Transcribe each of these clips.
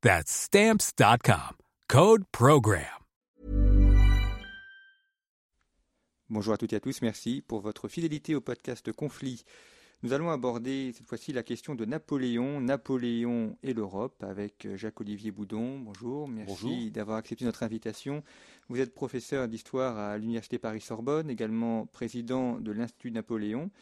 That's stamps.com. Code Program. Bonjour à toutes et à tous, merci pour votre fidélité au podcast Conflit. Nous allons aborder cette fois-ci la question de Napoléon, Napoléon et l'Europe avec Jacques-Olivier Boudon. Bonjour, merci d'avoir accepté notre invitation. Vous êtes professeur d'histoire à l'Université Paris-Sorbonne, également président de l'Institut Napoléon.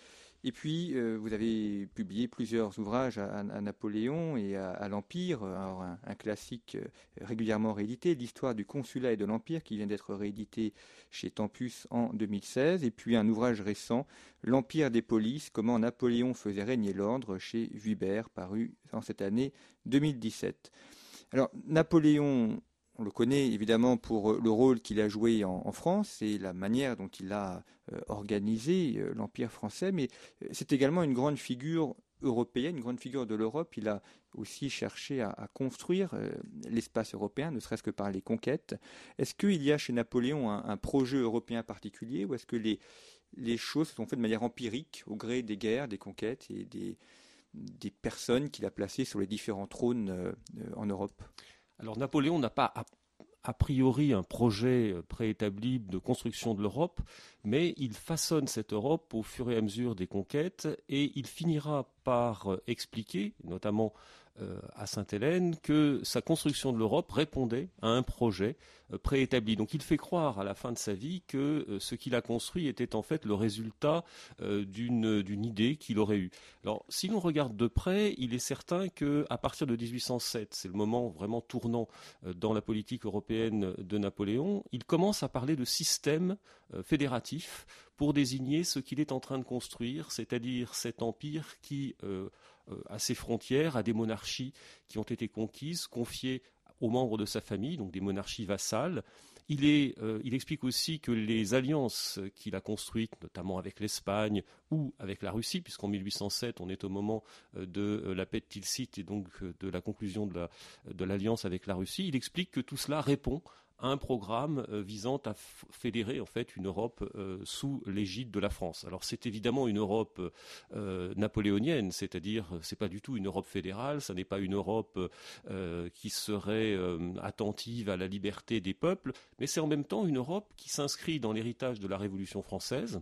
Et puis, euh, vous avez publié plusieurs ouvrages à, Napoléon et à, l'Empire. un, un, classique euh, régulièrement réédité, l'histoire du consulat et de l'Empire, qui vient d'être réédité chez Tempus en 2016. Et puis un ouvrage récent, L'Empire des polices, comment Napoléon faisait régner l'ordre, chez Vuibert, paru en cette année 2017. Alors, Napoléon on le connaît évidemment pour euh, le rôle qu'il a joué en, France et la manière dont il a euh, organisé euh, l'Empire français, mais c'est également une grande figure européenne, une grande figure de l'Europe. Il a aussi cherché à, construire l'espace européen, ne serait-ce que par les conquêtes. Est-ce qu'il y a chez Napoléon un, projet européen particulier ou est-ce que les, choses se sont faites de manière empirique au gré des guerres, des conquêtes et des personnes qu'il a placées sur les différents trônes en Europe? Alors Napoléon n'a pas a, priori un projet euh, préétabli de construction de l'Europe, mais il façonne cette Europe au fur et à mesure des conquêtes et il finira par euh, expliquer, notamment à Sainte-Hélène, que sa construction de l'Europe répondait à un projet euh, préétabli. Donc il fait croire à la fin de sa vie que ce qu'il a construit était en fait le résultat d'une idée qu'il aurait eue. Alors si l'on regarde de près, il est certain qu'à partir de 1807, c'est le moment vraiment tournant dans la politique européenne de Napoléon, il commence à parler de système fédératif pour désigner ce qu'il est en train de construire, c'est-à-dire cet empire qui, euh, euh, à ses frontières, a des monarchies qui ont été conquises, confiées aux membres de sa famille, donc des monarchies vassales. Il, euh, explique aussi que les alliances qu'il a construites, notamment avec l'Espagne ou avec la Russie, puisqu'en 1807, on est au moment de la paix de Tilsit et donc de la conclusion de l'alliance avec la Russie, il explique que tout cela répond un programme euh, visant à fédérer en fait une Europe euh, sous l'égide de la France. Alors c'est évidemment une Europe euh, napoléonienne, c'est-à-dire c'est pas du tout une Europe fédérale, ça n'est pas une Europe qui serait attentive à la liberté des peuples, mais c'est en même temps une Europe qui s'inscrit dans l'héritage de la Révolution française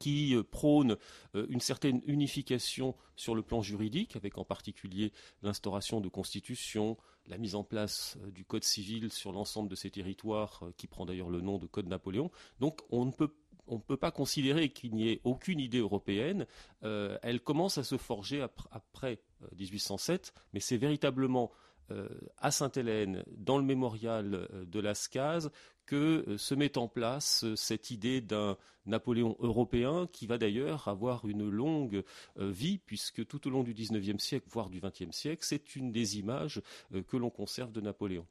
qui prône une certaine unification sur le plan juridique, avec en particulier l'instauration de constitutions, la mise en place euh, du Code civil sur l'ensemble de ces territoires, qui prend d'ailleurs le nom de Code Napoléon. Donc on ne peut on ne peut pas considérer qu'il n'y ait aucune idée européenne. elle commence à se forger après 1807, mais c'est véritablement à Sainte-Hélène, dans le mémorial de Lascaz, que euh, se met en place euh, cette idée d'un Napoléon européen qui va d'ailleurs avoir une longue euh, vie puisque tout au long du XIXe siècle, voire du XXe siècle, c'est une des images que l'on conserve de Napoléon.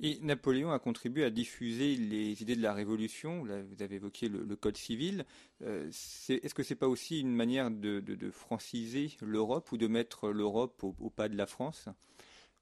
Et Napoléon a contribué à diffuser les idées de la Révolution. vous avez évoqué le, Code civil. Est-ce que ce n'est pas aussi une manière de, franciser l'Europe ou de mettre l'Europe au, pas de la France?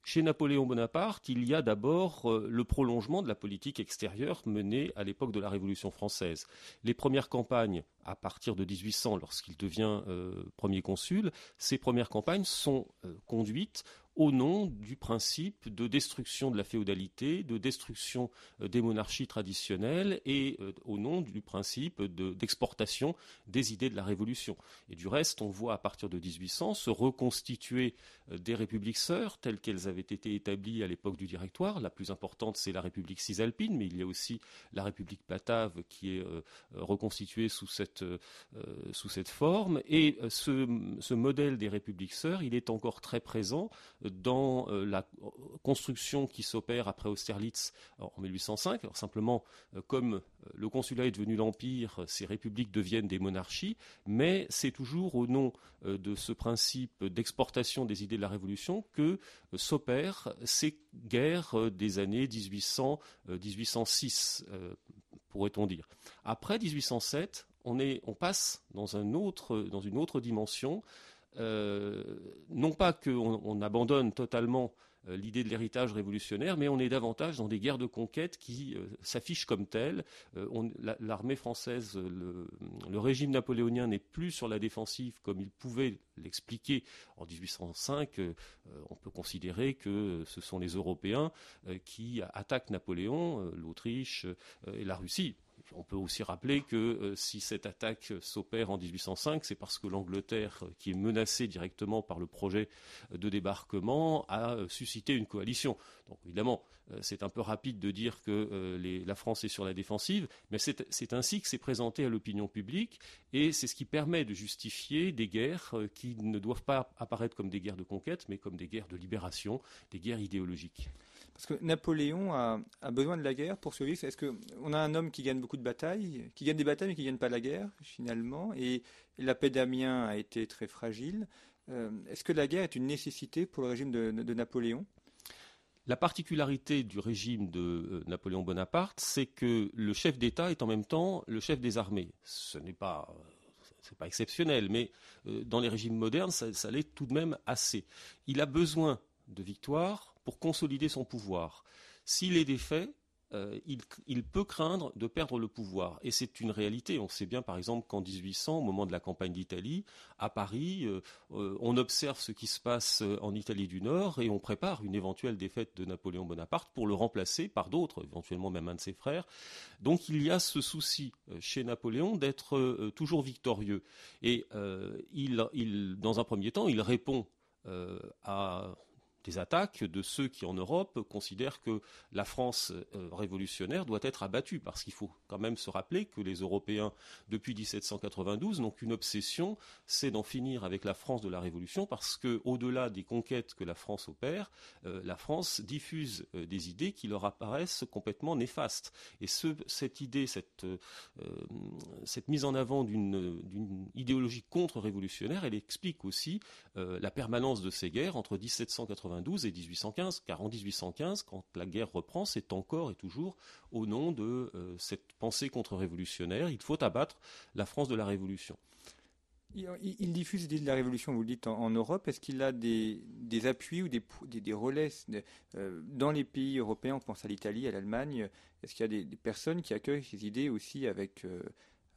Chez Napoléon Bonaparte, il y a d'abord euh, le prolongement de la politique extérieure menée à l'époque de la Révolution française. Les premières campagnes, à partir de 1800, lorsqu'il devient euh, premier consul, ces premières campagnes sont euh, conduites au nom du principe de destruction de la féodalité, de destruction euh, des monarchies traditionnelles et au nom du principe d'exportation des idées de la Révolution. Et du reste, on voit à partir de 1800 se reconstituer des républiques sœurs telles qu'elles avaient été établies à l'époque du Directoire. La plus importante, c'est la République cisalpine, mais il y a aussi la République platave qui est reconstituée sous cette, sous cette forme. Et ce, ce modèle des républiques sœurs, il est encore très présent dans euh, la construction qui s'opère après Austerlitz en 1805. Alors simplement, euh, comme euh, le consulat est devenu l'empire, ces républiques deviennent des monarchies, mais c'est toujours au nom de ce principe d'exportation des idées de la Révolution que s'opèrent ces guerres des années 1800-1806, pourrait-on dire. Après 1807, on, on passe dans, une autre dimension euh, non pas qu'on abandonne totalement euh, l'idée de l'héritage révolutionnaire, mais on est davantage dans des guerres de conquête qui euh, s'affichent comme telles. L'armée française, le, régime napoléonien n'est plus sur la défensive comme il pouvait l'expliquer en 1805. on peut considérer que ce sont les Européens qui attaquent Napoléon, l'Autriche et la Russie. On peut aussi rappeler que euh, si cette attaque s'opère en 1805, c'est parce que l'Angleterre, euh, qui est menacée directement par le projet de débarquement, a euh, suscité une coalition. Donc évidemment, c'est un peu rapide de dire que la France est sur la défensive, mais c'est ainsi que c'est présenté à l'opinion publique, et c'est ce qui permet de justifier des guerres qui ne doivent pas apparaître comme des guerres de conquête, mais comme des guerres de libération, des guerres idéologiques. Parce que Napoléon a, besoin de la guerre pour survivre. Est-ce qu'on a un homme qui gagne beaucoup de batailles, qui gagne des batailles mais qui ne gagne pas la guerre finalement Et la paix d'Amiens a été très fragile. Euh, est-ce que la guerre est une nécessité pour le régime de, Napoléon? La particularité du régime de euh, Napoléon Bonaparte, c'est que le chef d'État est en même temps le chef des armées. Ce n'est pas c'est pas exceptionnel, mais euh, dans les régimes modernes, ça l'est tout de même assez. Il a besoin de victoire pour consolider son pouvoir. S'il est défait, euh, il, peut craindre de perdre le pouvoir. Et c'est une réalité. On sait bien, par exemple, qu'en 1800, au moment de la campagne d'Italie, à Paris, euh, euh, on observe ce qui se passe en Italie du Nord et on prépare une éventuelle défaite de Napoléon Bonaparte pour le remplacer par d'autres, éventuellement même un de ses frères. Donc il y a ce souci chez Napoléon d'être toujours victorieux. Et il, dans un premier temps, il répond à des attaques de ceux qui en Europe considèrent que la France euh, révolutionnaire doit être abattue, parce qu'il faut quand même se rappeler que les Européens, depuis 1792, n'ont qu'une obsession, c'est d'en finir avec la France de la Révolution, parce que au-delà des conquêtes que la France opère, euh, la France diffuse euh, des idées qui leur apparaissent complètement néfastes. Et cette idée, cette, cette mise en avant d'une idéologie contre-révolutionnaire, elle explique aussi la permanence de ces guerres entre 1792 et 1815, car en 1815, quand la guerre reprend, c'est encore et toujours au nom de euh, cette pensée contre-révolutionnaire. Il faut abattre la France de la Révolution. Il, diffuse l'idée de la Révolution, vous le dites, en, Europe. Est-ce qu'il a des, appuis ou des, relais euh, dans les pays européens On pense à l'Italie, à l'Allemagne. Est-ce qu'il y a des, personnes qui accueillent ces idées aussi avec, euh,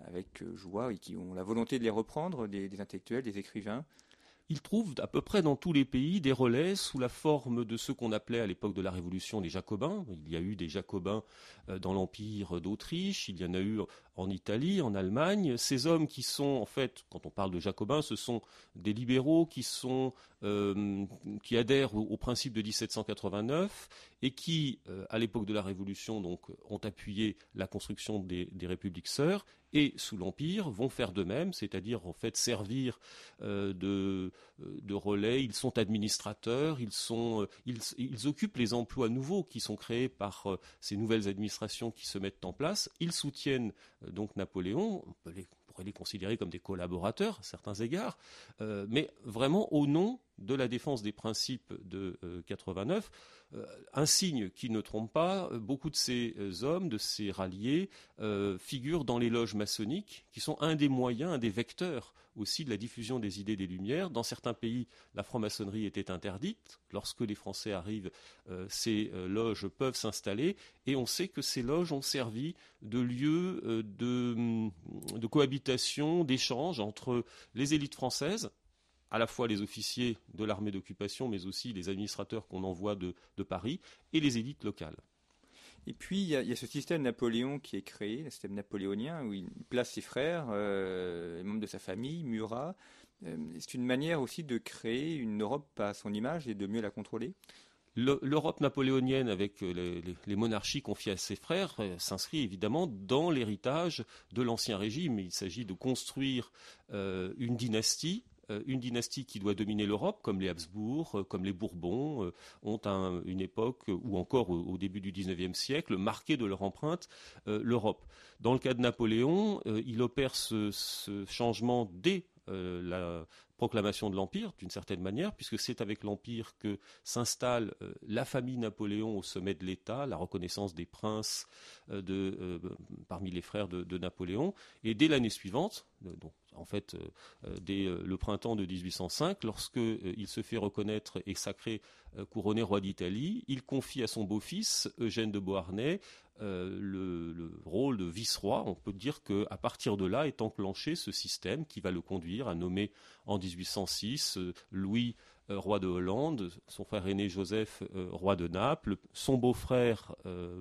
avec joie et qui ont la volonté de les reprendre, des intellectuels, des écrivains? Il trouve à peu près dans tous les pays des relais sous la forme de ce qu'on appelait à l'époque de la Révolution les Jacobins. Il y a eu des Jacobins euh, dans l'Empire d'Autriche, il y en a eu en Italie, en Allemagne. Ces hommes qui sont, en fait, quand on parle de Jacobins, ce sont des libéraux qui sont euh, qui adhèrent au, principe de 1789 et qui, euh, à l'époque de la Révolution, donc, ont appuyé la construction des, républiques sœurs et sous l'Empire vont faire de même, c'est-à-dire en fait servir euh, de, de, relais. Ils sont administrateurs, ils, sont, ils, occupent les emplois nouveaux qui sont créés par ces nouvelles administrations qui se mettent en place. Ils soutiennent donc Napoléon. On les pourrait les considérer comme des collaborateurs à certains égards, euh, mais vraiment au nom de la défense des principes de 89, euh, euh, un signe qui ne trompe pas, beaucoup de ces hommes, de ces ralliés, figurent dans les loges maçonniques, qui sont un des moyens, un des vecteurs aussi de la diffusion des idées des Lumières. Dans certains pays, la franc-maçonnerie était interdite. Lorsque les Français arrivent, ces loges peuvent s'installer, et on sait que ces loges ont servi de lieu de, de cohabitation d'échanges entre les élites françaises à la fois les officiers de l'armée d'occupation, mais aussi les administrateurs qu'on envoie de, Paris, et les élites locales. Et puis, il y, a, ce système Napoléon qui est créé, le système napoléonien, où il place ses frères, euh, les membres de sa famille, Murat. Euh, c'est une manière aussi de créer une Europe à son image et de mieux la contrôler L'Europe napoléonienne, avec euh, les, monarchies confiées à ses frères, euh, s'inscrit évidemment dans l'héritage de l'Ancien Régime. Il s'agit de construire euh, une dynastie une dynastie qui doit dominer l'Europe, comme les Habsbourg, comme les Bourbons, ont une époque, ou encore au, début du XIXe siècle, marqué de leur empreinte l'Europe. Dans le cas de Napoléon, il opère ce, changement dès la proclamation de l'Empire, d'une certaine manière, puisque c'est avec l'Empire que s'installe euh, la famille Napoléon au sommet de l'État, la reconnaissance des princes euh, euh, parmi les frères de, Napoléon. Et dès l'année suivante, en fait, dès le printemps de 1805, lorsque il se fait reconnaître et sacré couronné roi d'Italie, il confie à son beau-fils, Eugène de Beauharnais, le, rôle de vice-roi. On peut dire qu'à partir de là est enclenché ce système qui va le conduire à nommer en 1806 euh, Louis euh, roi de Hollande, son frère aîné Joseph, euh, roi de Naples, son beau-frère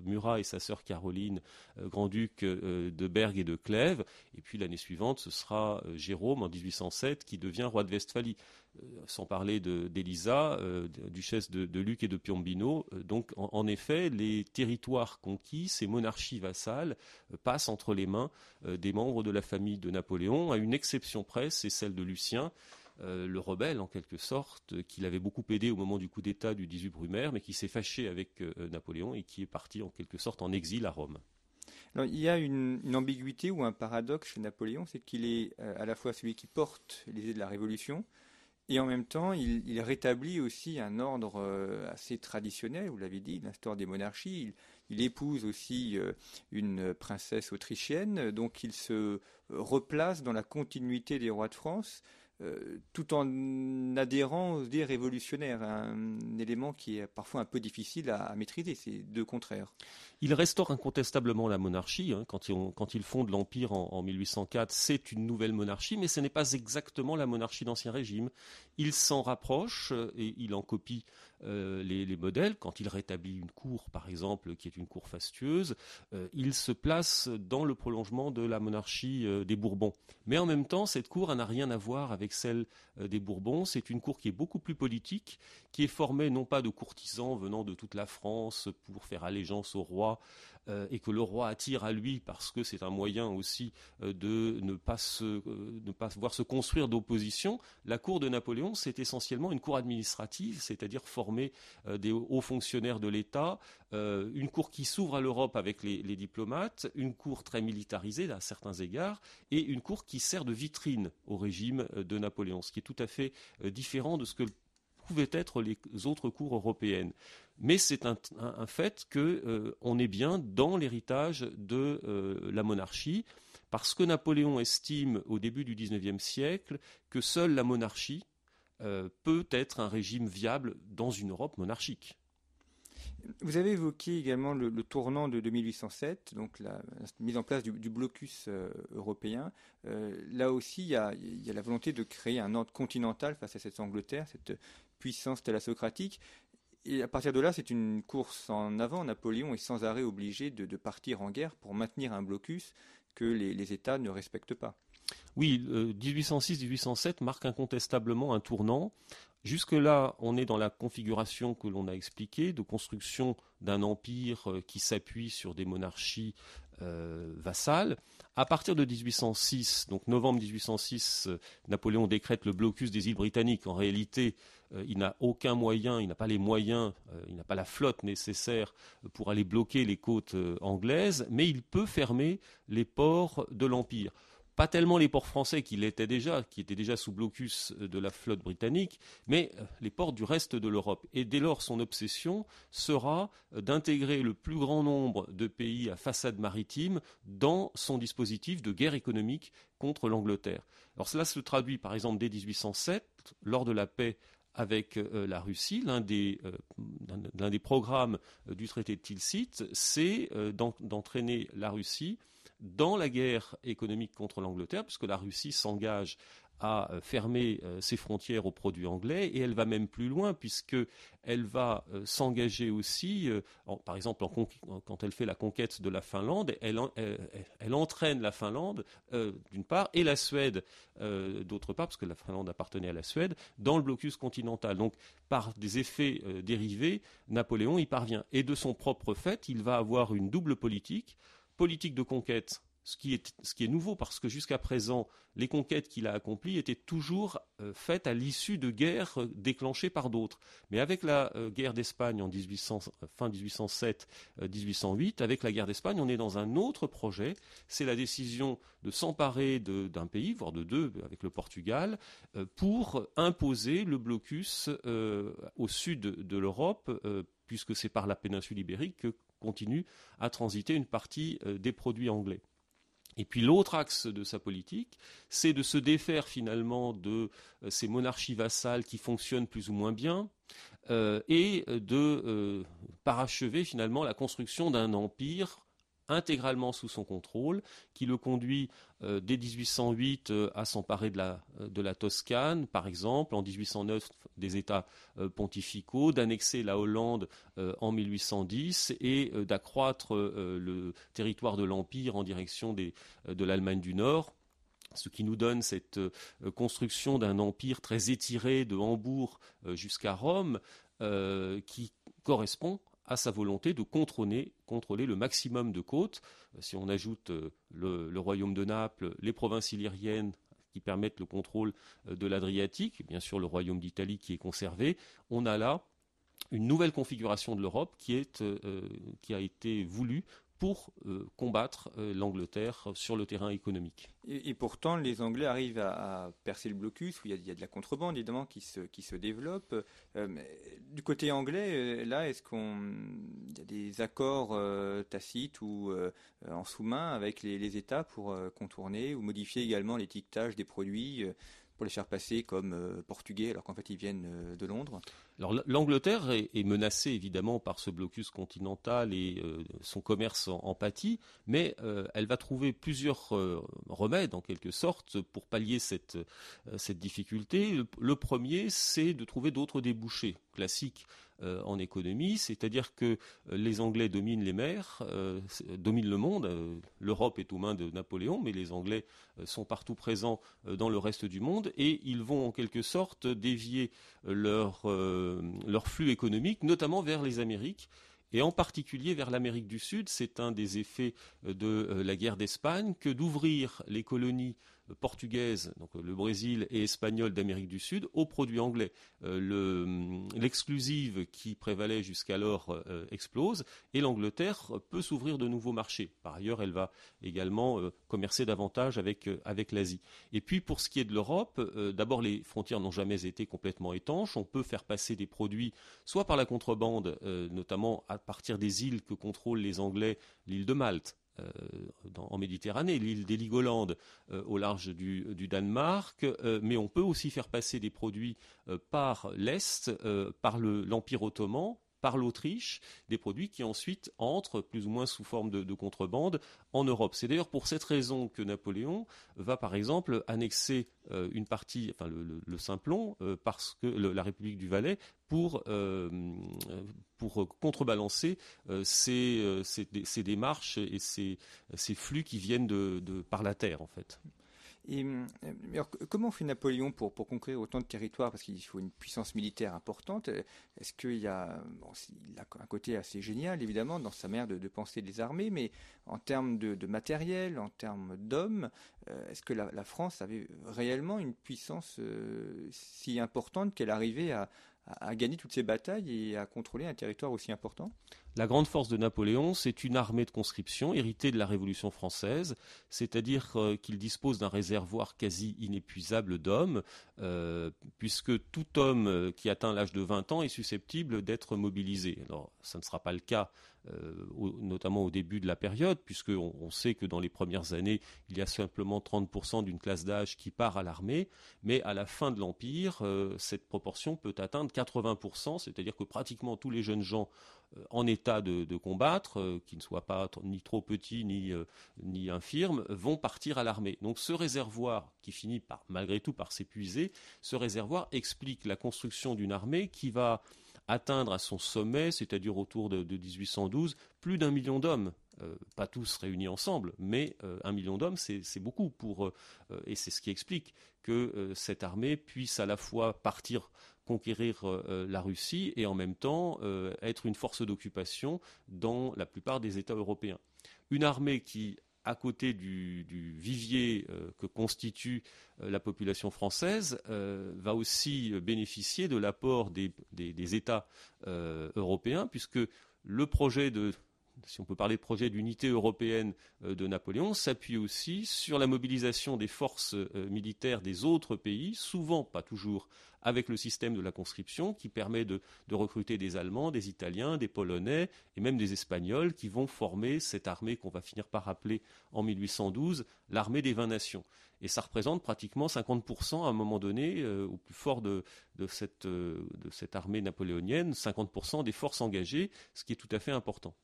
Murat et sa sœur Caroline, grand-duc de Bergue et de Clèves, et puis l'année suivante, ce sera Jérôme en 1807 qui devient roi de Westphalie. sans parler d'Elisa, duchesse de, Luc et de Piombino. donc, en, effet, les territoires conquis, ces monarchies vassales, passent entre les mains des membres de la famille de Napoléon, à une exception près, c'est celle de Lucien, euh, le rebelle en quelque sorte, qu'il avait beaucoup aidé au moment du coup d'État du 18 Brumaire, mais qui s'est fâché avec euh, Napoléon et qui est parti en quelque sorte en exil à Rome. il y a une, ambiguïté ou un paradoxe chez Napoléon, c'est qu'il est euh, à la fois celui qui porte les idées de la Révolution, et en même temps, il, rétablit aussi un ordre assez traditionnel, vous l'avez dit, l'histoire des monarchies. Il, épouse aussi une princesse autrichienne, donc il se replace dans la continuité des rois de France. Euh, tout en adhérant aux idées révolutionnaires, un élément qui est parfois un peu difficile à, maîtriser, c'est deux contraires. Il restaure incontestablement la monarchie, hein. quand, il, fonde l'Empire en, 1804, c'est une nouvelle monarchie, mais ce n'est pas exactement la monarchie d'Ancien Régime. Il s'en rapproche euh, et il en copie euh, les, modèles. Quand il rétablit une cour, par exemple, qui est une cour fastueuse, euh, il se place dans le prolongement de la monarchie euh, des Bourbons. Mais en même temps, cette cour n'a rien à voir avec celle des Bourbons. C'est une cour qui est beaucoup plus politique, qui est formée non pas de courtisans venant de toute la France pour faire allégeance au roi, euh, et que le roi attire à lui parce que c'est un moyen aussi euh, de ne pas, euh, ne pas voir se construire d'opposition, la cour de Napoléon, c'est essentiellement une cour administrative, c'est-à-dire formée des hauts fonctionnaires de l'État, une cour qui s'ouvre à l'Europe avec les, les, diplomates, une cour très militarisée à certains égards, et une cour qui sert de vitrine au régime de Napoléon, ce qui est tout à fait différent de ce que pouvaient être les autres cours européennes. Mais c'est un, fait qu'on euh, est bien dans l'héritage de euh, la monarchie, parce que Napoléon estime au début du XIXe siècle que seule la monarchie euh, peut être un régime viable dans une Europe monarchique. Vous avez évoqué également le, tournant de 1807, donc la, mise en place du, blocus européen. là aussi, il y, a, y, a, la volonté de créer un ordre continental face à cette Angleterre, cette puissance thalassocratique. Et à partir de là, c'est une course en avant. Napoléon est sans arrêt obligé de, partir en guerre pour maintenir un blocus que les, États ne respectent pas. Oui, 1806-1807 euh, marque incontestablement un tournant. Jusque-là, on est dans la configuration que l'on a expliquée, de construction d'un empire euh, qui s'appuie sur des monarchies euh, vassales. À partir de 1806, donc novembre 1806, Napoléon décrète le blocus des îles britanniques. En réalité, il n'a aucun moyen, il n'a pas les moyens, euh, il n'a pas la flotte nécessaire pour aller bloquer les côtes euh, anglaises, mais il peut fermer les ports de l'Empire pas tellement les ports français qui l'étaient déjà, qui étaient déjà sous blocus de la flotte britannique, mais les ports du reste de l'Europe. Et dès lors, son obsession sera d'intégrer le plus grand nombre de pays à façade maritime dans son dispositif de guerre économique contre l'Angleterre. Alors cela se traduit par exemple dès 1807, lors de la paix avec euh, la Russie, l'un des, euh, programmes euh, du traité de Tilsit, c'est d'entraîner la Russie dans la guerre économique contre l'Angleterre, puisque la Russie s'engage à euh, fermer euh, ses frontières aux produits anglais et elle va même plus loin puisque elle va euh, s'engager aussi, par exemple quand elle fait la conquête de la Finlande, elle, entraîne la Finlande d'une part et la Suède d'autre part parce que la Finlande appartenait à la Suède dans le blocus continental. Donc par des effets dérivés, Napoléon y parvient et de son propre fait, il va avoir une double politique politique de conquête ce qui, est, nouveau parce que jusqu'à présent, les conquêtes qu'il a accomplies étaient toujours euh, faites à l'issue de guerres euh, déclenchées par d'autres. Mais avec la euh, guerre d'Espagne en fin 1807-1808, avec la guerre d'Espagne, on est dans un autre projet. C'est la décision de s'emparer d'un pays, voire de deux, avec le Portugal, pour imposer le blocus au sud de l'Europe, puisque c'est par la péninsule ibérique que continue à transiter une partie des produits anglais. Et puis l'autre axe de sa politique, c'est de se défaire finalement de euh, ces monarchies vassales qui fonctionnent plus ou moins bien euh, et de euh, parachever finalement la construction d'un empire intégralement sous son contrôle, qui le conduit euh, dès 1808 euh, à s'emparer de la, euh, de la, Toscane, par exemple, en 1809 des États pontificaux, d'annexer la Hollande en 1810 et d'accroître le territoire de l'Empire en direction de l'Allemagne du Nord ce qui nous donne cette construction d'un empire très étiré de Hambourg jusqu'à Rome, qui correspond à sa volonté de contrôler, le maximum de côtes. Euh, si on ajoute euh, le, royaume de Naples, les provinces illyriennes qui permettent le contrôle euh, de l'Adriatique, bien sûr le royaume d'Italie qui est conservé, on a là une nouvelle configuration de l'Europe qui a été voulue pour euh, combattre euh, l'Angleterre sur le terrain économique. Et, pourtant, les Anglais arrivent à, percer le blocus, où il y, a, de la contrebande évidemment qui se, qui se développe. Euh, du côté anglais, là, est-ce qu'on y a des accords tacites ou en sous-main avec les, les, États pour contourner ou modifier également l'étiquetage des produits pour les faire passer comme euh, portugais alors qu'en fait ils viennent euh, de Londres Alors l'Angleterre est, menacée évidemment par ce blocus continental et euh, son commerce en, pâtit, mais elle va trouver plusieurs remèdes en quelque sorte pour pallier cette, cette difficulté. le premier, c'est de trouver d'autres débouchés classiques euh, en économie, c'est-à-dire que euh, les Anglais dominent les mers, euh, dominent le monde. L'Europe est aux mains de Napoléon, mais les Anglais sont partout présents dans le reste du monde et ils vont en quelque sorte dévier leur, leur flux économique, notamment vers les Amériques et en particulier vers l'Amérique du Sud. C'est un des effets de la guerre d'Espagne que d'ouvrir les colonies portugaise, donc le Brésil et espagnol d'Amérique du Sud, aux produits anglais. Euh, l'exclusive qui prévalait jusqu'alors euh, explose et l'Angleterre peut s'ouvrir de nouveaux marchés. Par ailleurs, elle va également euh, commercer davantage avec, avec l'Asie. Et puis pour ce qui est de l'Europe, d'abord les frontières n'ont jamais été complètement étanches. On peut faire passer des produits soit par la contrebande, notamment à partir des îles que contrôlent les Anglais, l'île de Malte, euh, en Méditerranée, l'île d'Heligoland euh, au large du, Danemark, euh, mais on peut aussi faire passer des produits par l'Est, par l'Empire ottoman, par l'Autriche, des produits qui ensuite entrent plus ou moins sous forme de, contrebande en Europe. C'est d'ailleurs pour cette raison que Napoléon va par exemple annexer euh, une partie, enfin le, Simplon, euh, parce que la République du Valais, pour, euh, contrebalancer ces, démarches et ces, flux qui viennent de, par la terre en fait. Et, euh, alors, comment fait Napoléon pour, pour conquérir autant de territoires? Parce qu'il faut une puissance militaire importante. Est-ce qu'il y a, bon, il a un côté assez génial, évidemment, dans sa manière de, penser des armées, mais en termes de, matériel, en termes d'hommes, euh, est-ce que la, France avait réellement une puissance euh, si importante qu'elle arrivait à, à, gagner toutes ces batailles et à contrôler un territoire aussi important? La grande force de Napoléon, c'est une armée de conscription héritée de la Révolution française, c'est-à-dire euh, qu'il dispose d'un réservoir quasi inépuisable d'hommes, euh, puisque tout homme euh, qui atteint l'âge de 20 ans est susceptible d'être mobilisé. Alors, ça ne sera pas le cas notamment au début de la période, puisqu'on on sait que dans les premières années, il y a simplement 30% d'une classe d'âge qui part à l'armée, mais à la fin de l'Empire, cette proportion peut atteindre 80%, c'est-à-dire que pratiquement tous les jeunes gens en état de, combattre, qui ne soient pas ni trop petits ni, ni infirmes, vont partir à l'armée. Donc ce réservoir, qui finit par, malgré tout par s'épuiser, ce réservoir explique la construction d'une armée qui va atteindre à son sommet, c'est-à-dire autour de, 1812, plus d'un million d'hommes. Euh, pas tous réunis ensemble, mais euh, un million d'hommes, c'est beaucoup pour, euh, et c'est ce qui explique que cette armée puisse à la fois partir conquérir la Russie et en même temps être une force d'occupation dans la plupart des États européens. Une armée qui à côté du, vivier euh, que constitue euh, la population française, euh, va aussi bénéficier de l'apport des, États européens, puisque le projet de, si on peut parler de projet d'unité européenne de Napoléon, s'appuie aussi sur la mobilisation des forces militaires des autres pays, souvent, pas toujours, avec le système de la conscription qui permet de, recruter des Allemands, des Italiens, des Polonais et même des Espagnols qui vont former cette armée qu'on va finir par appeler en 1812 l'armée des 20 nations. Et ça représente pratiquement 50% à un moment donné, euh, au plus fort de, cette, euh, de cette armée napoléonienne, 50% des forces engagées, ce qui est tout à fait important.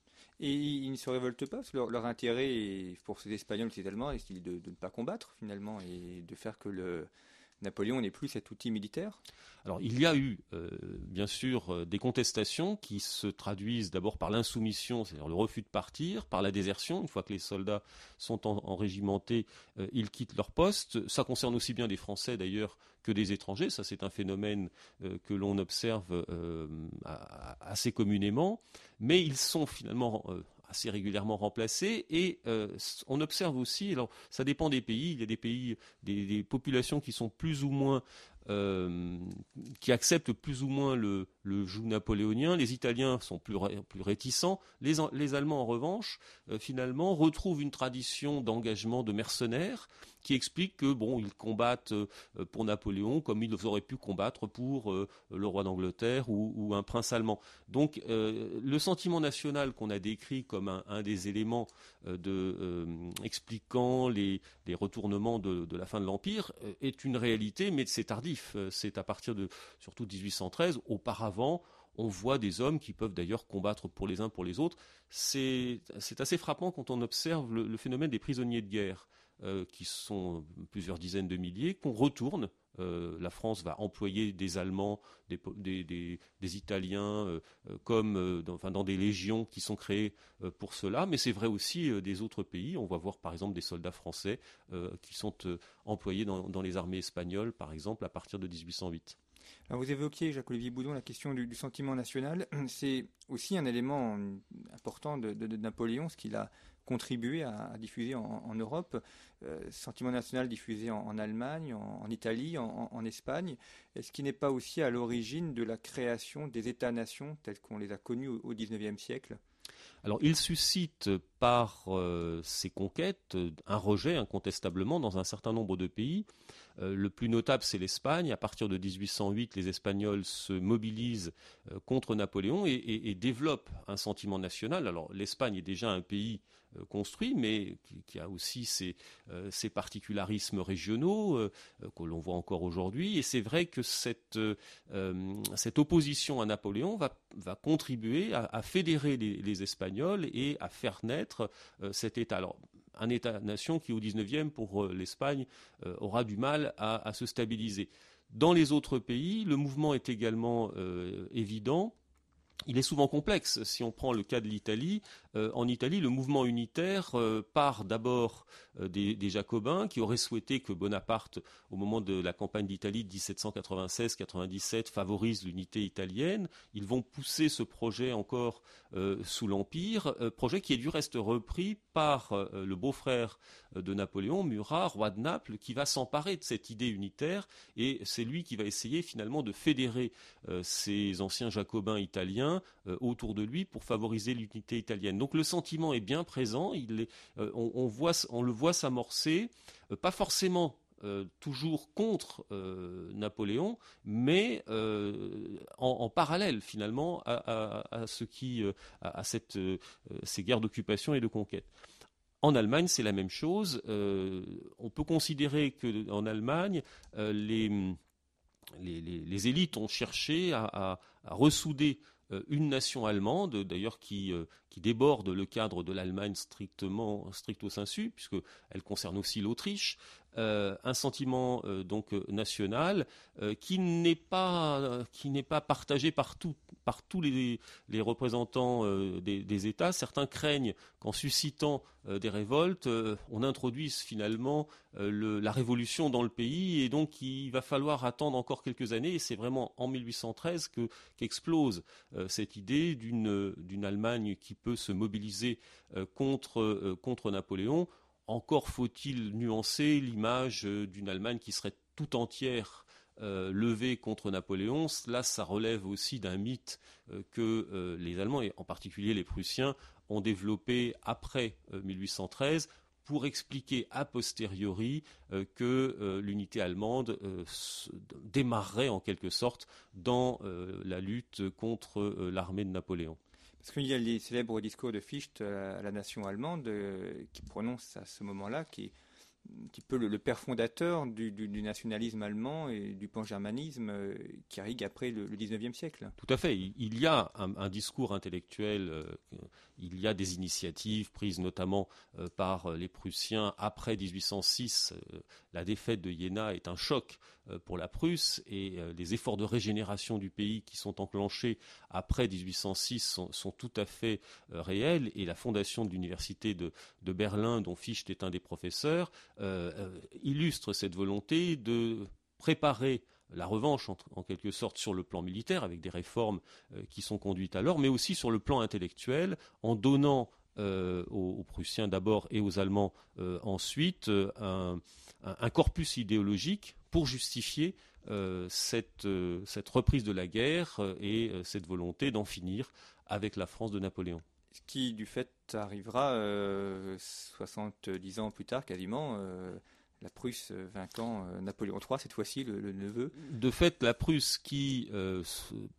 Et ils ne se révoltent pas parce que leur, intérêt pour ces Espagnols, ces Allemands, est de, de, ne pas combattre finalement et de faire que le, Napoléon n'est plus cet outil militaire? Alors il y a eu euh, bien sûr euh, des contestations qui se traduisent d'abord par l'insoumission, c'est-à-dire le refus de partir, par la désertion. Une fois que les soldats sont enrégimentés, euh, ils quittent leur poste. Ça concerne aussi bien des Français d'ailleurs que des étrangers. Ça c'est un phénomène que l'on observe assez communément. Mais ils sont finalement assez régulièrement remplacés. Et euh, on observe aussi, alors ça dépend des pays, il y a des pays, des, populations qui sont plus ou moins euh, qui acceptent plus ou moins le, joug napoléonien. Les Italiens sont plus, réticents. Les, Allemands, en revanche, euh, finalement, retrouvent une tradition d'engagement de mercenaires qui explique que bon, ils combattent euh, pour Napoléon comme ils auraient pu combattre pour le roi d'Angleterre ou, un prince allemand. Donc, le sentiment national qu'on a décrit comme un, des éléments de, expliquant les, les retournements de, de, la fin de l'Empire est une réalité, mais c'est tardif. C'est à partir de surtout 1813. Auparavant, on voit des hommes qui peuvent d'ailleurs combattre pour les uns pour les autres. C'est assez frappant quand on observe le, phénomène des prisonniers de guerre, euh, qui sont plusieurs dizaines de milliers, qu'on retourne. Euh, la France va employer des Allemands, des, Italiens, euh, comme dans, des légions qui sont créées pour cela, mais c'est vrai aussi des autres pays. On va voir par exemple des soldats français qui sont employés dans les armées espagnoles, par exemple, à partir de 1808 vous évoquiez, Jacques-Olivier Boudon, la question du, sentiment national. C'est aussi un élément important de, Napoléon, ce qu'il a contribué à, diffuser en, Europe. Euh, sentiment national diffusé en, Allemagne, en, Italie, en, Espagne. Est-ce qui n'est pas aussi à l'origine de la création des États-nations tels qu'on les a connus au XIXe siècle alors, il suscite par euh, ses conquêtes un rejet incontestablement dans un certain nombre de pays. Euh, le plus notable, c'est l'Espagne. À partir de 1808, les Espagnols se mobilisent euh, contre Napoléon et, développent un sentiment national. Alors l'Espagne est déjà un pays euh, construit, mais qui, a aussi ses, particularismes régionaux que l'on voit encore aujourd'hui. Et c'est vrai que cette, opposition à Napoléon va, contribuer à, fédérer les, Espagnols et à faire naître cet État. Un État-nation qui, au 19e, pour euh, l'Espagne, euh, aura du mal à, se stabiliser. Dans les autres pays, le mouvement est également euh, évident il est souvent complexe. Si on prend le cas de l'Italie, euh, en Italie, le mouvement unitaire euh, part d'abord euh, des, Jacobins qui auraient souhaité que Bonaparte, au moment de la campagne d'Italie de 1796-97, favorise l'unité italienne. Ils vont pousser ce projet encore sous l'Empire, projet qui est du reste repris par le beau-frère de Napoléon, Murat, roi de Naples, qui va s'emparer de cette idée unitaire et c'est lui qui va essayer finalement de fédérer ces anciens Jacobins italiens autour de lui pour favoriser l'unité italienne. Donc le sentiment est bien présent, euh, on, le voit s'amorcer, euh, pas forcément toujours contre Napoléon, mais en, parallèle finalement à, ces guerres d'occupation et de conquête. En Allemagne, c'est la même chose. on peut considérer que en Allemagne, les les, élites ont cherché à, ressouder euh, une nation allemande, d'ailleurs qui, euh, qui, déborde le cadre de l'Allemagne strictement stricto sensu, puisqu'elle concerne aussi l'Autriche, euh, un sentiment donc national qui n'est pas partagé par tout, par tous les, représentants euh, des, États. Certains craignent qu'en suscitant euh, des révoltes, euh, on introduise finalement la révolution dans le pays et donc il va falloir attendre encore quelques années. C'est vraiment en 1813 que qu'explose cette idée d'une Allemagne qui peut se mobiliser contre Napoléon. Encore faut-il nuancer l'image d'une Allemagne qui serait tout entière euh, levé contre Napoléon, là ça relève aussi d'un mythe euh, que euh, les Allemands, et en particulier les Prussiens, ont développé après 1813 pour expliquer a posteriori que l'unité allemande démarrerait en quelque sorte dans la lutte contre l'armée de Napoléon. Parce qu'il y a les célèbres discours de Fichte à la nation allemande qui prononce à ce moment-là, qui un petit peu le, père fondateur du, nationalisme allemand et du pan-germanisme euh, qui arrive après le, 19e siècle. Tout à fait. Il, y a un, discours intellectuel, euh, il y a des initiatives prises notamment euh, par les Prussiens après 1806. la défaite de Jena est un choc pour la Prusse et les efforts de régénération du pays qui sont enclenchés après 1806 sont, tout à fait réels et la fondation de l'université de, Berlin, dont Fichte est un des professeurs, illustre cette volonté de préparer la revanche en, quelque sorte sur le plan militaire avec des réformes euh, qui sont conduites alors, mais aussi sur le plan intellectuel en donnant aux, Prussiens d'abord et aux Allemands ensuite un, corpus idéologique pour justifier cette, reprise de la guerre et cette volonté d'en finir avec la France de Napoléon qui du fait arrivera 70 euh, ans plus tard quasiment. Euh, la Prusse vainquant euh, Napoléon III, cette fois-ci le, neveu. De fait, la Prusse qui,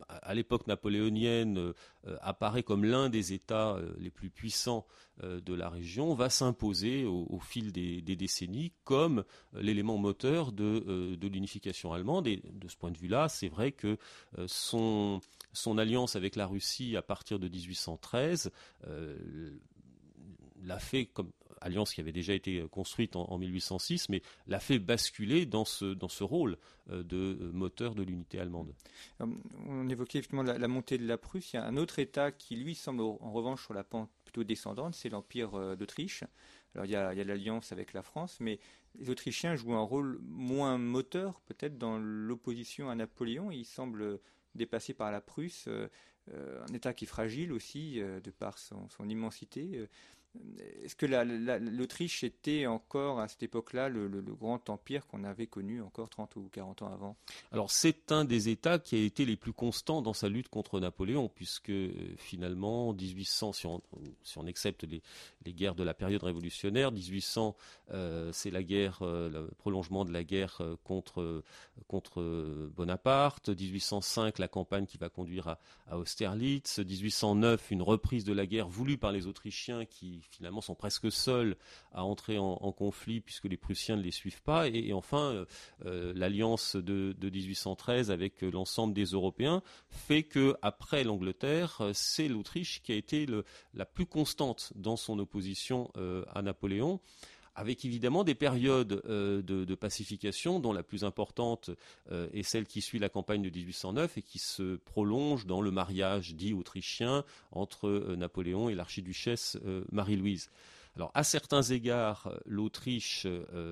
à l'époque napoléonienne, apparaît comme l'un des États les plus puissants de la région, va s'imposer au, fil des, décennies comme l'élément moteur de, de l'unification allemande. Et de ce point de vue-là, c'est vrai que son son alliance avec la Russie à partir de 1813 euh, l'a fait comme alliance qui avait déjà été construite en, 1806, mais l'a fait basculer dans ce, dans ce rôle euh, de moteur de l'unité allemande. On évoquait effectivement la, montée de la Prusse. Il y a un autre État qui, lui, semble en revanche sur la pente plutôt descendante, c'est l'Empire euh, d'Autriche. Alors il y a, l'alliance avec la France, mais les Autrichiens jouent un rôle moins moteur peut-être dans l'opposition à Napoléon. Ils semblent dépassé par la Prusse, euh, euh, un État qui est fragile aussi euh, de par son, son immensité. Est-ce que l'Autriche était encore à cette époque-là le, grand empire qu'on avait connu encore 30 ou 40 ans avant? Alors c'est un des États qui a été les plus constants dans sa lutte contre Napoléon, puisque euh, finalement, 1800, si on, si on accepte les, guerres de la période révolutionnaire, 1800 euh, c'est la guerre, euh, le prolongement de la guerre contre, contre Bonaparte, 1805 la campagne qui va conduire à, à Austerlitz, 1809 une reprise de la guerre voulue par les Autrichiens qui finalement sont presque seuls à entrer en, conflit puisque les Prussiens ne les suivent pas. Et, enfin, euh, euh, l'alliance de, 1813 avec l'ensemble des Européens fait que après l'Angleterre, c'est l'Autriche qui a été la plus constante dans son opposition euh, à Napoléon avec évidemment des périodes de, pacification, dont la plus importante est celle qui suit la campagne de 1809 et qui se prolonge dans le mariage dit autrichien entre Napoléon et l'archiduchesse Marie-Louise. Alors, à certains égards, l'Autriche,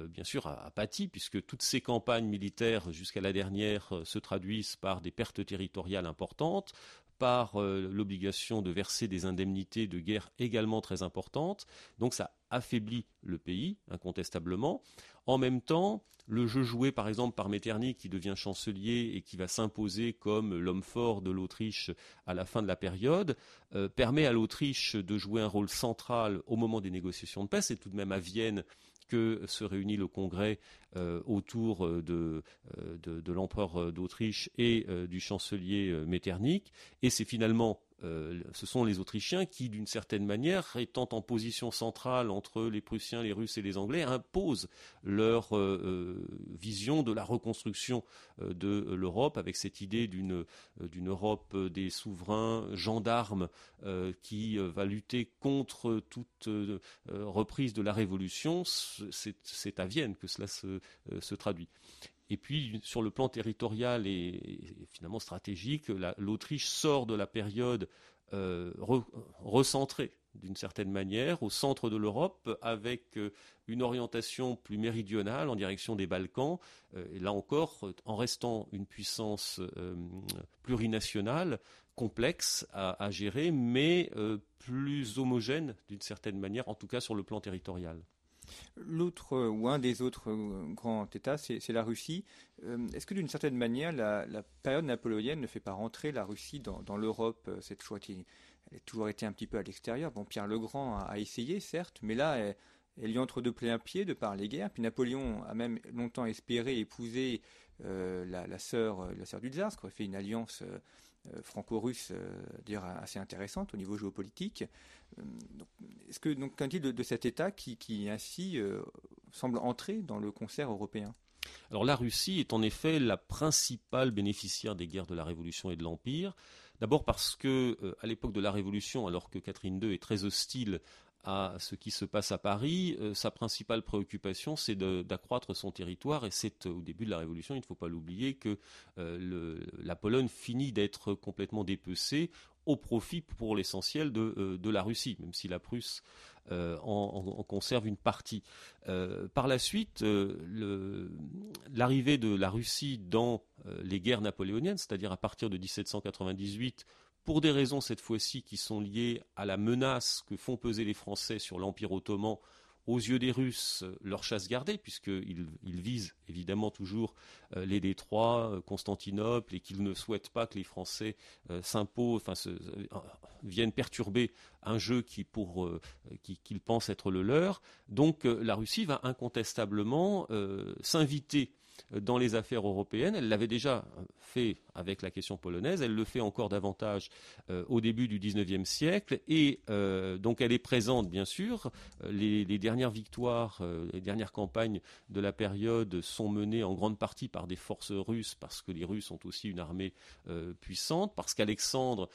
bien sûr, a, pâti, puisque toutes ces campagnes militaires, jusqu'à la dernière, se traduisent par des pertes territoriales importantes, par l'obligation de verser des indemnités de guerre également très importantes. Donc ça affaiblit le pays, incontestablement. En même temps, le jeu joué par exemple par Metternich, qui devient chancelier et qui va s'imposer comme l'homme fort de l'Autriche à la fin de la période, euh, permet à l'Autriche de jouer un rôle central au moment des négociations de paix. C'est tout de même à Vienne que se réunit le Congrès autour de, de l'empereur d'Autriche et du chancelier Metternich. Et c'est finalement euh, ce sont les Autrichiens qui, d'une certaine manière, étant en position centrale entre les Prussiens, les Russes et les Anglais, imposent leur euh, euh, vision de la reconstruction de l'Europe, avec cette idée d'une Europe des souverains gendarmes qui va lutter contre toute reprise de la Révolution. C'est à Vienne que cela se traduit. Et puis, sur le plan territorial et, finalement stratégique, l'Autriche sort de la période euh, recentrée d'une certaine manière au centre de l'Europe avec euh, une orientation plus méridionale en direction des Balkans, euh, et là encore en restant une puissance plurinationale complexe à gérer, mais plus homogène d'une certaine manière, en tout cas sur le plan territorial. L'autre ou un des autres euh, grands États, c'est la Russie. Euh, est-ce que d'une certaine manière, la, période napoléonienne ne fait pas rentrer la Russie dans, l'Europe euh, Cette fois, elle a toujours été un petit peu à l'extérieur? Bon, Pierre le Grand a, essayé, certes, mais là, elle, y entre de plein pied de par les guerres. Puis Napoléon a même longtemps espéré épouser la, sœur, la sœur du tsar, ce qui aurait fait une alliance euh, franco-russe euh, dire assez intéressante au niveau géopolitique. Euh, est-ce que donc qu'en dit de, cet État qui, ainsi semble entrer dans le concert européen? Alors la Russie est en effet la principale bénéficiaire des guerres de la Révolution et de l'Empire. D'abord parce que à l'époque de la Révolution, alors que Catherine II est très hostile à ce qui se passe à Paris, euh, sa principale préoccupation, c'est d'accroître son territoire. Et c'est euh, au début de la Révolution, il ne faut pas l'oublier, que euh, la Pologne finit d'être complètement dépecée au profit pour l'essentiel de, la Russie, même si la Prusse en, conserve une partie. par la suite, l'arrivée de la Russie dans les guerres napoléoniennes, c'est-à-dire à partir de 1798, pour des raisons cette fois-ci qui sont liées à la menace que font peser les Français sur l'Empire ottoman aux yeux des Russes leur chasse gardée, puisqu'ils ils visent évidemment toujours euh, les détroits, euh, Constantinople, et qu'ils ne souhaitent pas que les Français euh, s'imposent, viennent perturber un jeu qui, qu'ils pensent être le leur. Donc la Russie va incontestablement s'inviter dans les affaires européennes. Elle l'avait déjà fait avec la question polonaise, elle le fait encore davantage euh, au début du XIXe siècle, et euh, donc elle est présente bien sûr. Euh, les, dernières victoires, les dernières campagnes de la période sont menées en grande partie par des forces russes, parce que les Russes ont aussi une armée puissante, parce qu'Alexandre,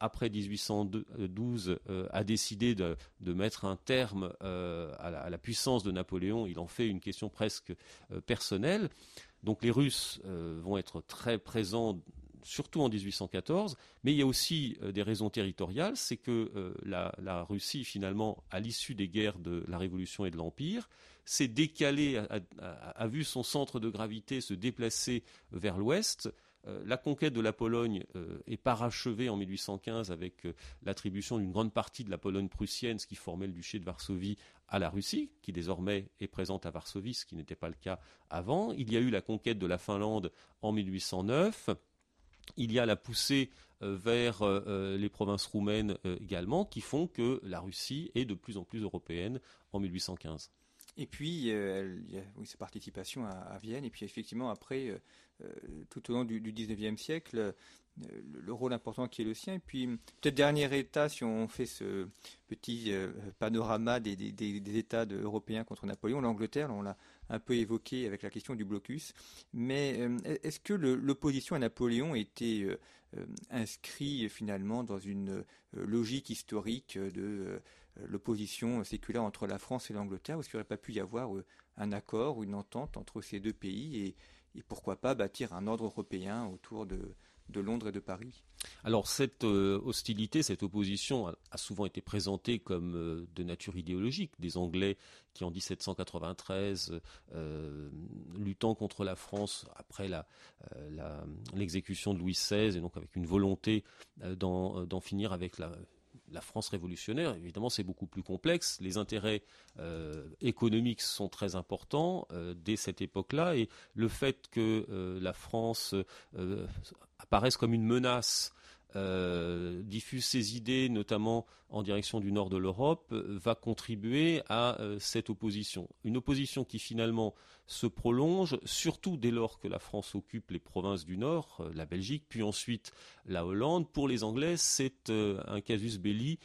après 1812, a décidé de, mettre un terme à la, à, la, puissance de Napoléon. Il en fait une question presque personnelle. Donc les Russes euh, vont être très présents surtout en 1814, mais il y a aussi euh, des raisons territoriales, c'est que euh, la, Russie, finalement, à l'issue des guerres de la Révolution et de l'Empire, s'est décalée, a, vu son centre de gravité se déplacer vers l'ouest, euh, la conquête de la Pologne euh, est parachevée en 1815 avec euh, l'attribution d'une grande partie de la Pologne prussienne, ce qui formait le duché de Varsovie, à la Russie, qui désormais est présente à Varsovie, ce qui n'était pas le cas avant. Il y a eu la conquête de la Finlande en 1809. Il y a la poussée vers les provinces roumaines également, qui font que la Russie est de plus en plus européenne en 1815. Et puis, euh, il y a sa participation à, Vienne. Et puis, effectivement, après, euh, euh, tout au long du, 19e siècle, le, rôle important qui est le sien. Et puis, peut-être dernier état, si on fait ce petit panorama des, États européens contre Napoléon, l'Angleterre, on l'a un peu évoqué avec la question du blocus. Mais est-ce que l'opposition à Napoléon était inscrite finalement dans une logique historique de l'opposition séculaire entre la France et l'Angleterre, est-ce qu'il n'aurait pas pu y avoir euh, un accord ou une entente entre ces deux pays et, pourquoi pas bâtir un ordre européen autour de, Londres et de Paris Alors cette euh, hostilité, cette opposition a, souvent été présentée comme euh, de nature idéologique. Des Anglais qui en 1793, luttant contre la France après l'exécution de Louis XVI, et donc avec une volonté d'en finir avec la la France révolutionnaire, évidemment, c'est beaucoup plus complexe. Les intérêts euh, économiques sont très importants euh, dès cette époque-là, et le fait que euh, la France apparaisse comme une menace euh, diffuse ses idées, notamment en direction du nord de l'Europe, euh, va contribuer à euh, cette opposition. Une opposition qui finalement se prolonge, surtout dès lors que la France occupe les provinces du nord, la Belgique, puis ensuite la Hollande. Pour les Anglais, c'est un casus belli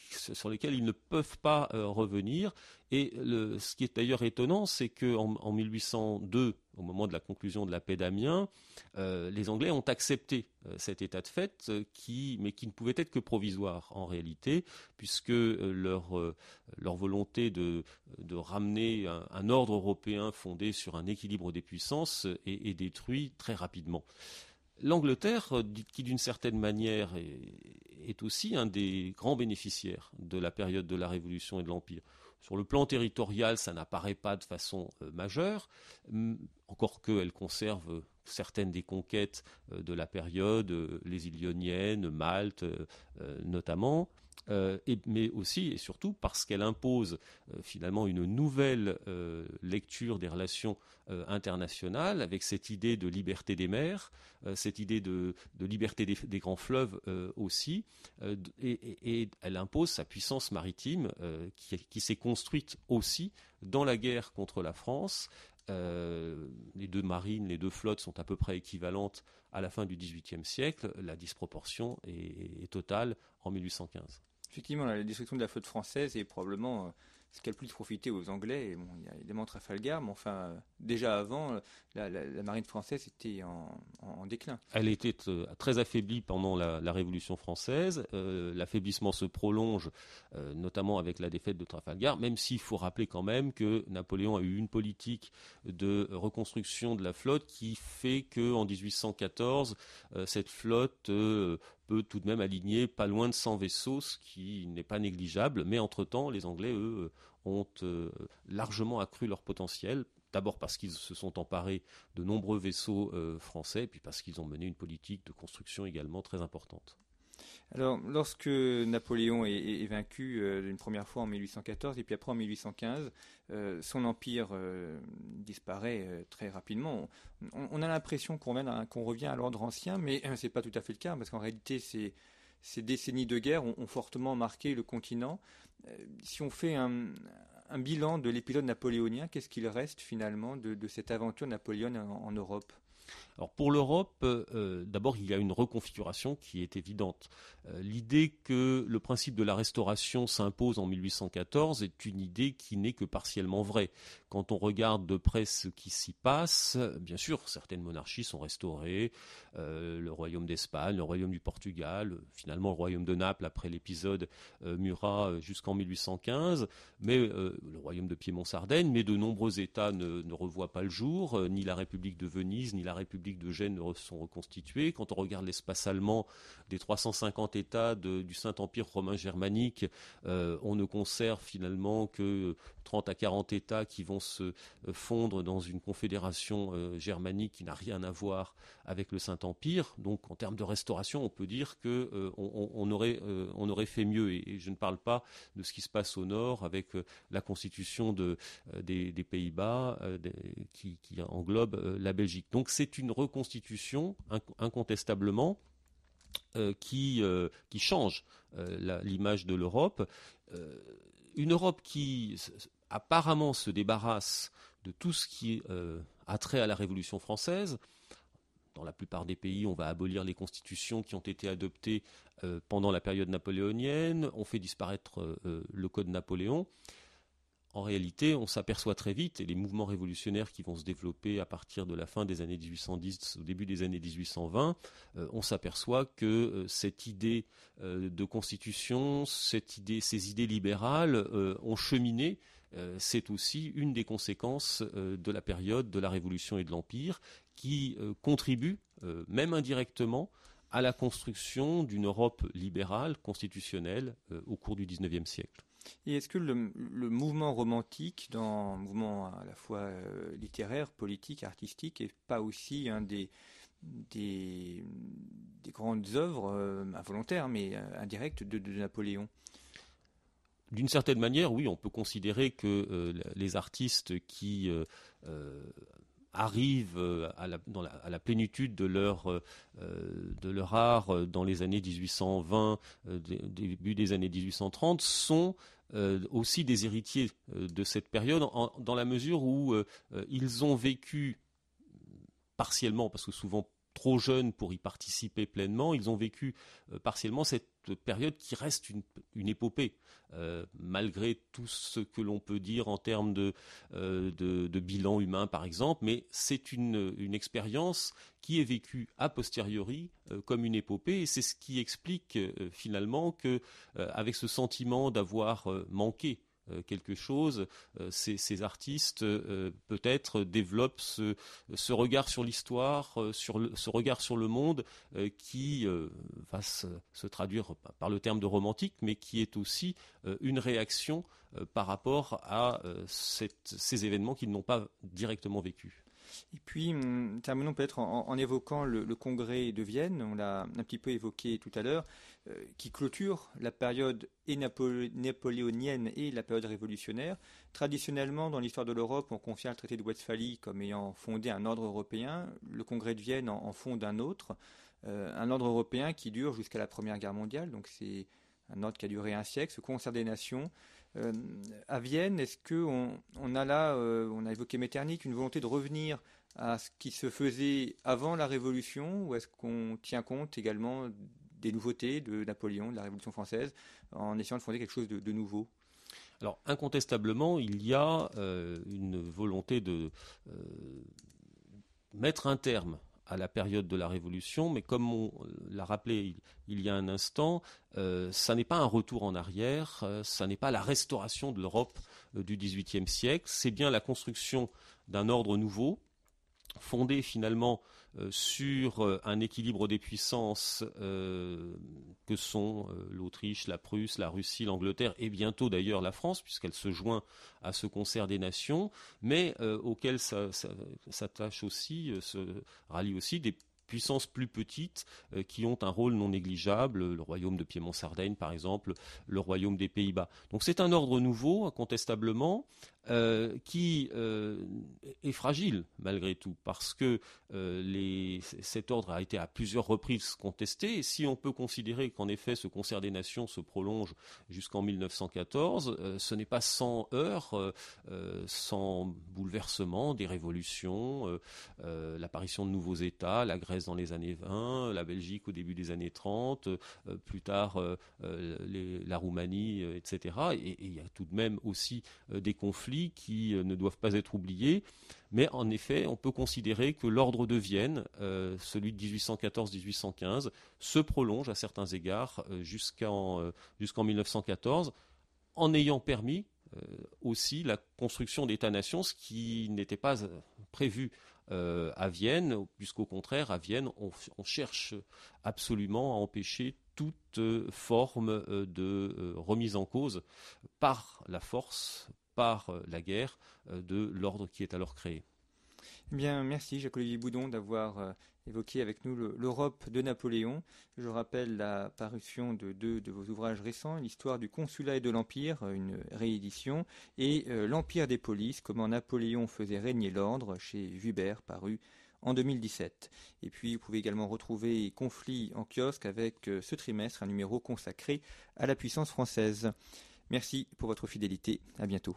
sur lequel ils ne peuvent pas revenir. Et ce qui est d'ailleurs étonnant, c'est qu'en en 1802, au moment de la conclusion de la paix d'Amiens, euh, les Anglais ont accepté euh, cet état de fait, euh, qui, mais qui ne pouvait être que provisoire en réalité, puisque leur, volonté de, de ramener un, ordre européen fondé sur un équilibre des puissances est, est détruit très rapidement. L'Angleterre, qui d'une certaine manière est aussi un des grands bénéficiaires de la période de la Révolution et de l'Empire, sur le plan territorial, ça n'apparaît pas de façon euh, majeure, encore qu'elle conserve euh, certaines des conquêtes euh, de la période, les îles Ioniennes, Malte notamment. Euh, mais aussi et surtout parce qu'elle impose euh, finalement une nouvelle euh, lecture des relations internationales avec cette idée de liberté des mers, cette idée de, liberté des, grands fleuves aussi, et, elle impose sa puissance maritime qui, s'est construite aussi dans la guerre contre la France. les deux marines, les deux flottes sont à peu près équivalentes à la fin du XVIIIe siècle. La disproportion est totale en 1815. Effectivement, la destruction de la flotte française est probablement euh, ce qui a le plus profité aux Anglais. bon, il y a évidemment Trafalgar, mais enfin, euh, déjà avant, euh, la, marine française était en, déclin. Elle était très affaiblie pendant la, Révolution française. L'affaiblissement se prolonge, notamment avec la défaite de Trafalgar, même s'il faut rappeler quand même que Napoléon a eu une politique de reconstruction de la flotte qui fait qu'en 1814, cette flotte peut tout de même aligner pas loin de 100 vaisseaux, ce qui n'est pas négligeable. Mais entre-temps, les Anglais, eux, ont euh, largement accru leur potentiel. D'abord parce qu'ils se sont emparés de nombreux vaisseaux euh, français, puis parce qu'ils ont mené une politique de construction également très importante. Alors, lorsque Napoléon est, vaincu euh, une première fois en 1814 et puis après en 1815, euh, son empire euh, disparaît très rapidement. On, a l'impression qu'on revient à l'ordre ancien, mais ce n'est pas tout à fait le cas parce qu'en réalité, ces, décennies de guerre ont, fortement marqué le continent. si on fait un, bilan de l'épisode napoléonien, qu'est-ce qu'il reste finalement de, cette aventure napoléonienne en Europe? Alors pour l'Europe, euh, d'abord il y a une reconfiguration qui est évidente. Euh, l'idée que le principe de la restauration s'impose en 1814 est une idée qui n'est que partiellement vraie. Quand on regarde de près ce qui s'y passe, bien sûr certaines monarchies sont restaurées, euh, le royaume d'Espagne, le royaume du Portugal, finalement le royaume de Naples après l'épisode Murat jusqu'en 1815, mais le royaume de Piémont-Sardaigne, mais de nombreux États ne, ne revoient pas le jour, ni la République de Venise, ni la République de Gênes sont reconstituées. Quand on regarde l'espace allemand des 350 États du Saint-Empire romain germanique, euh, on ne conserve finalement que 30 à 40 États qui vont se euh, fondre dans une confédération euh, germanique qui n'a rien à voir avec le Saint-Empire. Donc en termes de restauration, on peut dire aurait, on aurait fait mieux. Et, je ne parle pas de ce qui se passe au nord avec la constitution de, des, Pays-Bas qui, qui englobe la Belgique. Donc c'est une reconstitution, incontestablement, euh, qui, euh, qui change euh, l'image de l'Europe. une Europe qui apparemment se débarrasse de tout ce qui a trait à la Révolution française. Dans la plupart des pays, on va abolir les constitutions qui ont été adoptées pendant la période napoléonienne, on fait disparaître le Code Napoléon en réalité, on s'aperçoit très vite, et les mouvements révolutionnaires qui vont se développer à partir de la fin des années 1810, au début des années 1820, euh, on s'aperçoit que euh, cette idée euh, de constitution, ces idées libérales ont cheminé. C'est aussi une des conséquences de la période de la Révolution et de l'Empire qui contribue, même indirectement, à la construction d'une Europe libérale, constitutionnelle, au cours du XIXe siècle. Et est-ce que le, mouvement romantique, dans mouvement à la fois euh, littéraire, politique, artistique, n'est pas aussi un des, des, grandes œuvres euh, involontaires, mais euh, indirectes de, Napoléon? D'une certaine manière, oui, on peut considérer que les artistes qui arrivent à la, dans la, à la, plénitude de leur, de leur art dans les années 1820, début des années 1830, sont aussi des héritiers de cette période, dans la mesure où ils ont vécu partiellement, parce que souvent trop jeunes pour y participer pleinement, ils ont vécu euh, partiellement cette période qui reste une, épopée, euh, malgré tout ce que l'on peut dire en termes de, euh, de, bilan humain, par exemple, mais c'est une, une expérience qui est vécue a posteriori comme une épopée, et c'est ce qui explique finalement que, avec ce sentiment d'avoir manqué quelque chose, euh, ces, artistes euh, peut-être développent ce, regard sur l'histoire, ce regard sur le monde qui va se, traduire par le terme de romantique, mais qui est aussi une réaction par rapport à ces événements qu'ils n'ont pas directement vécus. Et puis, hum, terminons peut-être en, évoquant le, congrès de Vienne, on l'a un petit peu évoqué tout à l'heure, euh, qui clôture la période napoléonienne et la période révolutionnaire. Traditionnellement, dans l'histoire de l'Europe, on confie le traité de Westphalie comme ayant fondé un ordre européen. Le congrès de Vienne en, fonde un autre, euh, un ordre européen qui dure jusqu'à la Première Guerre mondiale, donc c'est un ordre qui a duré un siècle, ce concert des nations. Euh, à Vienne, est-ce qu'on on a là, on a évoqué Metternich, une volonté de revenir à ce qui se faisait avant la Révolution ou est-ce qu'on tient compte également des nouveautés de Napoléon, de la Révolution française, en essayant de fonder quelque chose de, nouveau? Alors incontestablement, il y a euh, une volonté de euh, mettre un terme à la période de la Révolution, mais comme on l'a rappelé il, y a un instant, euh, ça n'est pas un retour en arrière, ça n'est pas la restauration de l'Europe du XVIIIe siècle, c'est bien la construction d'un ordre nouveau, fondé finalement euh, sur euh, un équilibre des puissances euh, que sont l'Autriche, la Prusse, la Russie, l'Angleterre et bientôt d'ailleurs la France, puisqu'elle se joint à ce concert des nations, mais auquel s'attache aussi, se rallie aussi des puissances plus petites qui ont un rôle non négligeable, le royaume de Piémont-Sardaigne par exemple, le royaume des Pays-Bas. Donc c'est un ordre nouveau, incontestablement, euh, qui euh, est fragile malgré tout, parce que euh, cet ordre a été à plusieurs reprises contesté. Si on peut considérer qu'en effet ce concert des nations se prolonge jusqu'en 1914, ce n'est pas sans heurts, sans bouleversement, des révolutions, l'apparition de nouveaux États, la Grèce dans les années 20, la Belgique au début des années 30, plus tard la Roumanie, etc. et il y a tout de même aussi des conflits qui euh, ne doivent pas être oubliés. Mais en effet, on peut considérer que l'ordre de Vienne, euh, celui de 1814-1815, se prolonge à certains égards euh, jusqu'en 1914, en ayant permis aussi la construction d'États-nations, ce qui n'était pas prévu à Vienne, puisqu'au contraire, à Vienne, on, cherche absolument à empêcher toute forme de remise en cause par la force, par euh, la guerre euh, de l'ordre qui est alors créé. Eh bien, merci Jacques-Olivier Boudon d'avoir euh, évoqué avec nous l'Europe de Napoléon. Je rappelle la parution de deux de vos ouvrages récents, l'histoire du consulat et de l'Empire, une réédition, et l'Empire des polices, comment Napoléon faisait régner l'ordre, chez Vubert, paru en 2017. Et puis, vous pouvez également retrouver Conflit en kiosque avec ce trimestre, un numéro consacré à la puissance française. Merci pour votre fidélité. À bientôt.